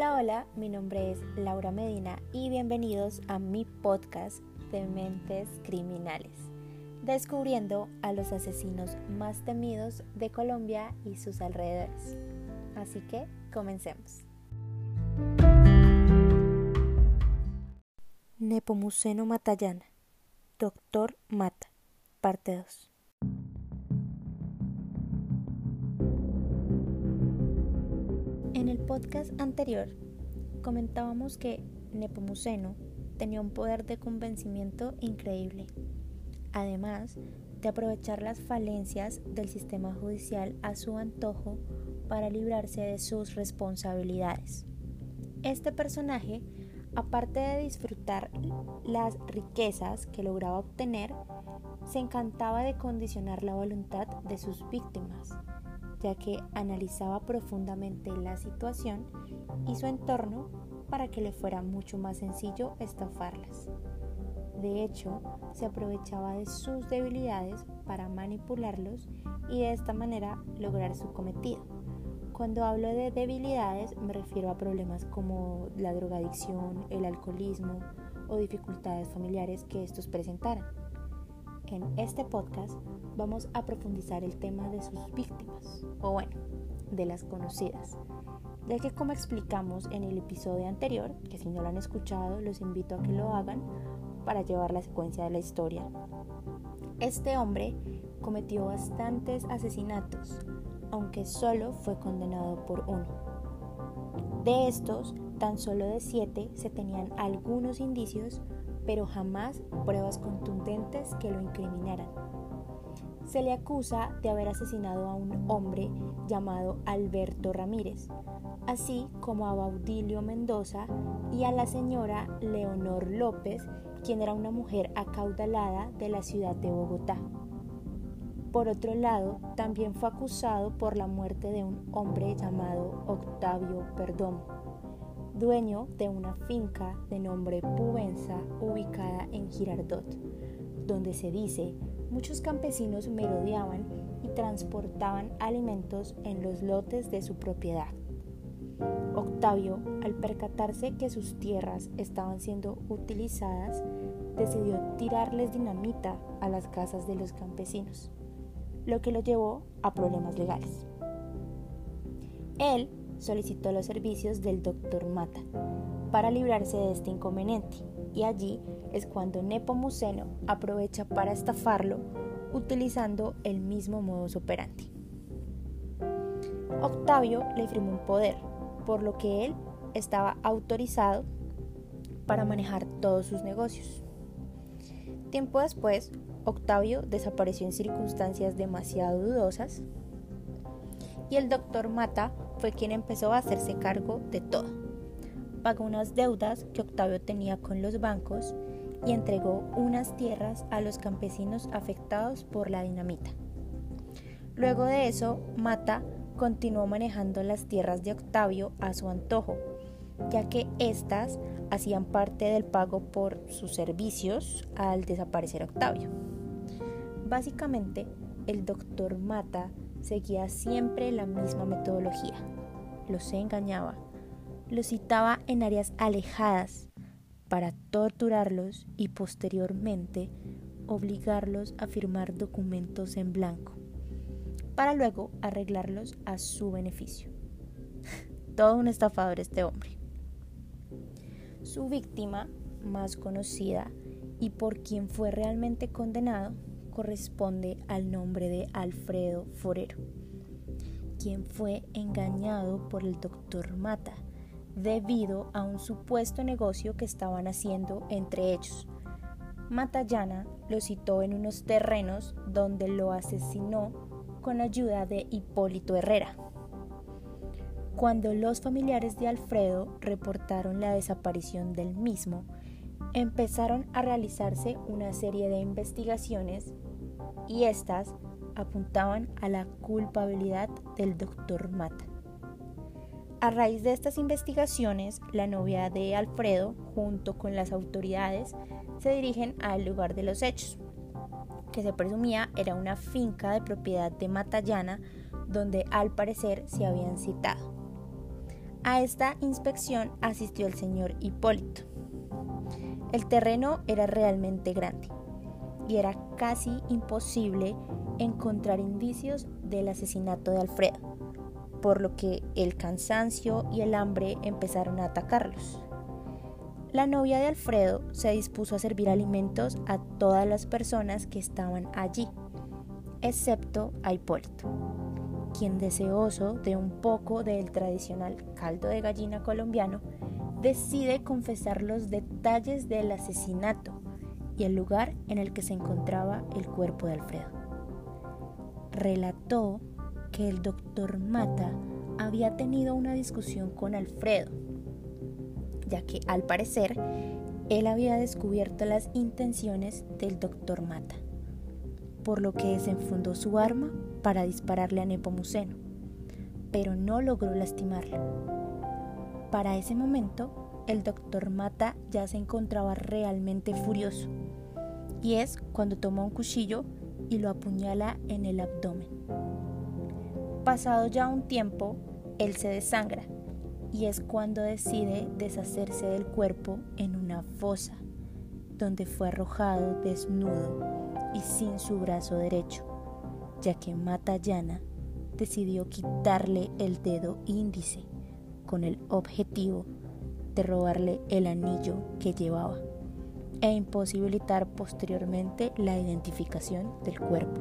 Hola, hola, mi nombre es Laura Medina y bienvenidos a mi podcast de Mentes Criminales, descubriendo a los asesinos más temidos de Colombia y sus alrededores. Así que comencemos. Nepomuceno Matallana, Doctor Mata, parte 2. En el podcast anterior comentábamos que Nepomuceno tenía un poder de convencimiento increíble, además de aprovechar las falencias del sistema judicial a su antojo para librarse de sus responsabilidades. Este personaje, aparte de disfrutar las riquezas que lograba obtener, se encantaba de condicionar la voluntad de sus víctimas ya que analizaba profundamente la situación y su entorno para que le fuera mucho más sencillo estafarlas. De hecho, se aprovechaba de sus debilidades para manipularlos y de esta manera lograr su cometido. Cuando hablo de debilidades me refiero a problemas como la drogadicción, el alcoholismo o dificultades familiares que estos presentaran. En este podcast vamos a profundizar el tema de sus víctimas, o bueno, de las conocidas, ya que como explicamos en el episodio anterior, que si no lo han escuchado los invito a que lo hagan para llevar la secuencia de la historia. Este hombre cometió bastantes asesinatos, aunque solo fue condenado por uno. De estos, tan solo de siete se tenían algunos indicios pero jamás pruebas contundentes que lo incriminaran. Se le acusa de haber asesinado a un hombre llamado Alberto Ramírez, así como a Baudilio Mendoza y a la señora Leonor López, quien era una mujer acaudalada de la ciudad de Bogotá. Por otro lado, también fue acusado por la muerte de un hombre llamado Octavio Perdomo dueño de una finca de nombre Pubenza ubicada en Girardot, donde se dice muchos campesinos merodeaban y transportaban alimentos en los lotes de su propiedad. Octavio, al percatarse que sus tierras estaban siendo utilizadas, decidió tirarles dinamita a las casas de los campesinos, lo que lo llevó a problemas legales. Él solicitó los servicios del doctor Mata para librarse de este inconveniente y allí es cuando Nepomuceno aprovecha para estafarlo utilizando el mismo modus operandi. Octavio le firmó un poder, por lo que él estaba autorizado para manejar todos sus negocios. Tiempo después, Octavio desapareció en circunstancias demasiado dudosas y el doctor Mata fue quien empezó a hacerse cargo de todo. Pagó unas deudas que Octavio tenía con los bancos y entregó unas tierras a los campesinos afectados por la dinamita. Luego de eso, Mata continuó manejando las tierras de Octavio a su antojo, ya que éstas hacían parte del pago por sus servicios al desaparecer Octavio. Básicamente, el doctor Mata seguía siempre la misma metodología. Los engañaba, los citaba en áreas alejadas para torturarlos y posteriormente obligarlos a firmar documentos en blanco, para luego arreglarlos a su beneficio. Todo un estafador este hombre. Su víctima más conocida y por quien fue realmente condenado corresponde al nombre de Alfredo Forero, quien fue engañado por el doctor Mata debido a un supuesto negocio que estaban haciendo entre ellos. Matallana lo citó en unos terrenos donde lo asesinó con ayuda de Hipólito Herrera. Cuando los familiares de Alfredo reportaron la desaparición del mismo, empezaron a realizarse una serie de investigaciones y estas apuntaban a la culpabilidad del doctor Mata. A raíz de estas investigaciones, la novia de Alfredo, junto con las autoridades, se dirigen al lugar de los hechos, que se presumía era una finca de propiedad de Matallana, donde al parecer se habían citado. A esta inspección asistió el señor Hipólito. El terreno era realmente grande y era casi imposible encontrar indicios del asesinato de Alfredo, por lo que el cansancio y el hambre empezaron a atacarlos. La novia de Alfredo se dispuso a servir alimentos a todas las personas que estaban allí, excepto a Hipólito quien deseoso de un poco del tradicional caldo de gallina colombiano, decide confesar los detalles del asesinato y el lugar en el que se encontraba el cuerpo de Alfredo. Relató que el doctor Mata había tenido una discusión con Alfredo, ya que al parecer él había descubierto las intenciones del doctor Mata por lo que desenfundó su arma para dispararle a Nepomuceno, pero no logró lastimarlo. Para ese momento, el doctor Mata ya se encontraba realmente furioso, y es cuando toma un cuchillo y lo apuñala en el abdomen. Pasado ya un tiempo, él se desangra, y es cuando decide deshacerse del cuerpo en una fosa, donde fue arrojado desnudo y sin su brazo derecho, ya que Matallana decidió quitarle el dedo índice con el objetivo de robarle el anillo que llevaba e imposibilitar posteriormente la identificación del cuerpo.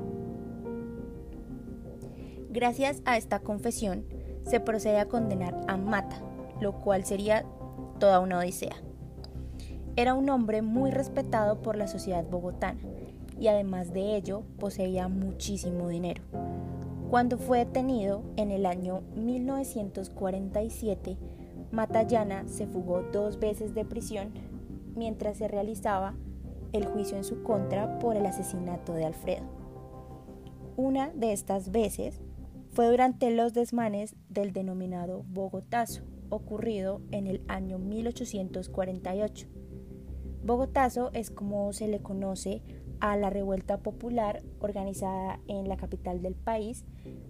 Gracias a esta confesión se procede a condenar a Mata, lo cual sería toda una odisea. Era un hombre muy respetado por la sociedad bogotana y además de ello poseía muchísimo dinero. Cuando fue detenido en el año 1947, Matallana se fugó dos veces de prisión mientras se realizaba el juicio en su contra por el asesinato de Alfredo. Una de estas veces fue durante los desmanes del denominado Bogotazo, ocurrido en el año 1848. Bogotazo es como se le conoce a la revuelta popular organizada en la capital del país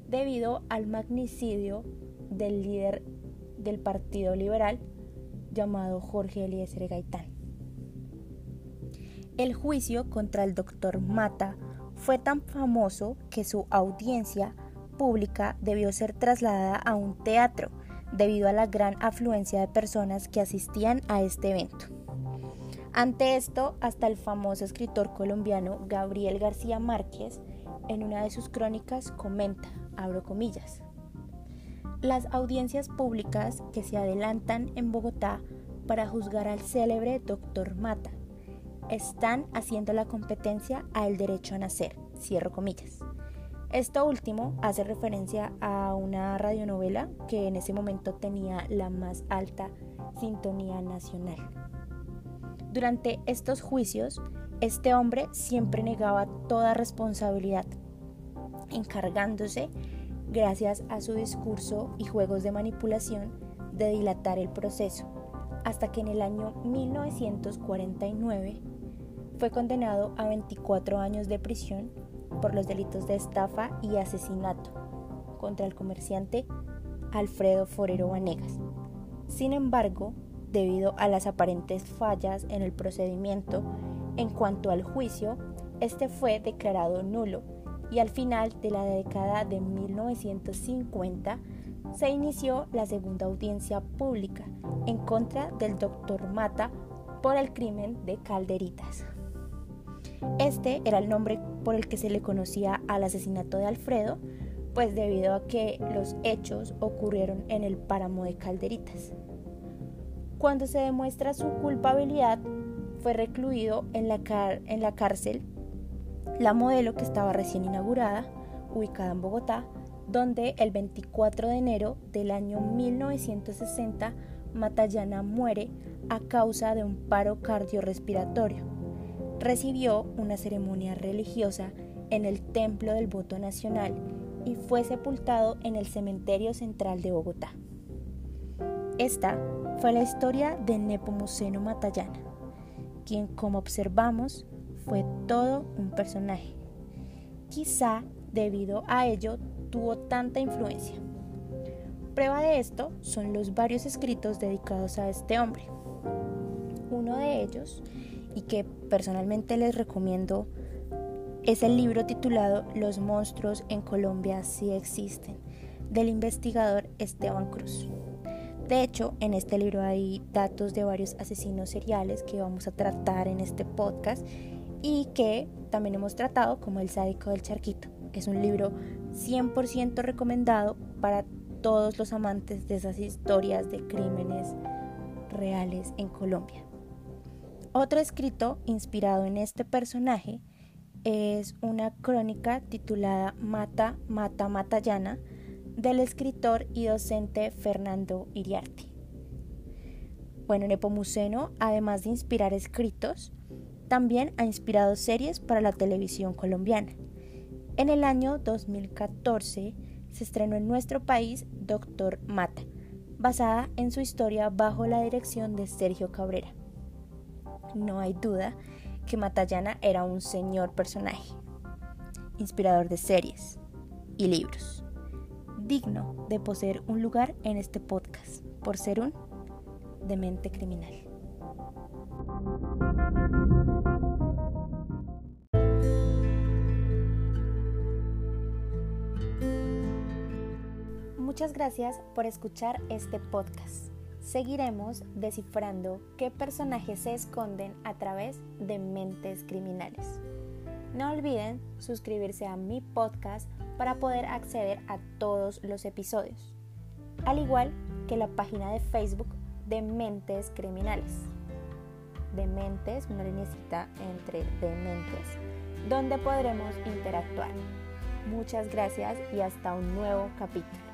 debido al magnicidio del líder del Partido Liberal llamado Jorge Eliezer Gaitán. El juicio contra el doctor Mata fue tan famoso que su audiencia pública debió ser trasladada a un teatro debido a la gran afluencia de personas que asistían a este evento. Ante esto, hasta el famoso escritor colombiano Gabriel García Márquez, en una de sus crónicas, comenta, abro comillas, las audiencias públicas que se adelantan en Bogotá para juzgar al célebre doctor Mata están haciendo la competencia al derecho a nacer, cierro comillas. Esto último hace referencia a una radionovela que en ese momento tenía la más alta sintonía nacional. Durante estos juicios, este hombre siempre negaba toda responsabilidad, encargándose, gracias a su discurso y juegos de manipulación, de dilatar el proceso, hasta que en el año 1949 fue condenado a 24 años de prisión por los delitos de estafa y asesinato contra el comerciante Alfredo Forero Vanegas. Sin embargo, debido a las aparentes fallas en el procedimiento en cuanto al juicio, este fue declarado nulo y al final de la década de 1950 se inició la segunda audiencia pública en contra del doctor Mata por el crimen de Calderitas. Este era el nombre por el que se le conocía al asesinato de Alfredo, pues debido a que los hechos ocurrieron en el páramo de Calderitas. Cuando se demuestra su culpabilidad, fue recluido en la, cárcel La Modelo, que estaba recién inaugurada, ubicada en Bogotá, donde el 24 de enero del año 1960 Matallana muere a causa de un paro cardiorrespiratorio. Recibió una ceremonia religiosa en el Templo del Voto Nacional y fue sepultado en el Cementerio Central de Bogotá. Esta fue la historia de Nepomuceno Matallana, quien como observamos fue todo un personaje. Quizá debido a ello tuvo tanta influencia. Prueba de esto son los varios escritos dedicados a este hombre. Uno de ellos, y que personalmente les recomiendo, es el libro titulado Los monstruos en Colombia sí existen, del investigador Esteban Cruz. De hecho, en este libro hay datos de varios asesinos seriales que vamos a tratar en este podcast y que también hemos tratado como El sádico del charquito. Es un libro 100% recomendado para todos los amantes de esas historias de crímenes reales en Colombia. Otro escrito inspirado en este personaje es una crónica titulada Mata, Mata, Matallana del escritor y docente Fernando Iriarte. Bueno, Nepomuceno, además de inspirar escritos, también ha inspirado series para la televisión colombiana. En el año 2014 se estrenó en nuestro país Doctor Mata, basada en su historia bajo la dirección de Sergio Cabrera. No hay duda que Matallana era un señor personaje, inspirador de series y libros, digno de poseer un lugar en este podcast por ser un demente criminal. Muchas gracias por escuchar este podcast. Seguiremos descifrando qué personajes se esconden a través de mentes criminales. No olviden suscribirse a mi podcast para poder acceder a todos los episodios, al igual que la página de Facebook de Mentes Criminales. De Mentes, una linecita entre Dementes, donde podremos interactuar. Muchas gracias y hasta un nuevo capítulo.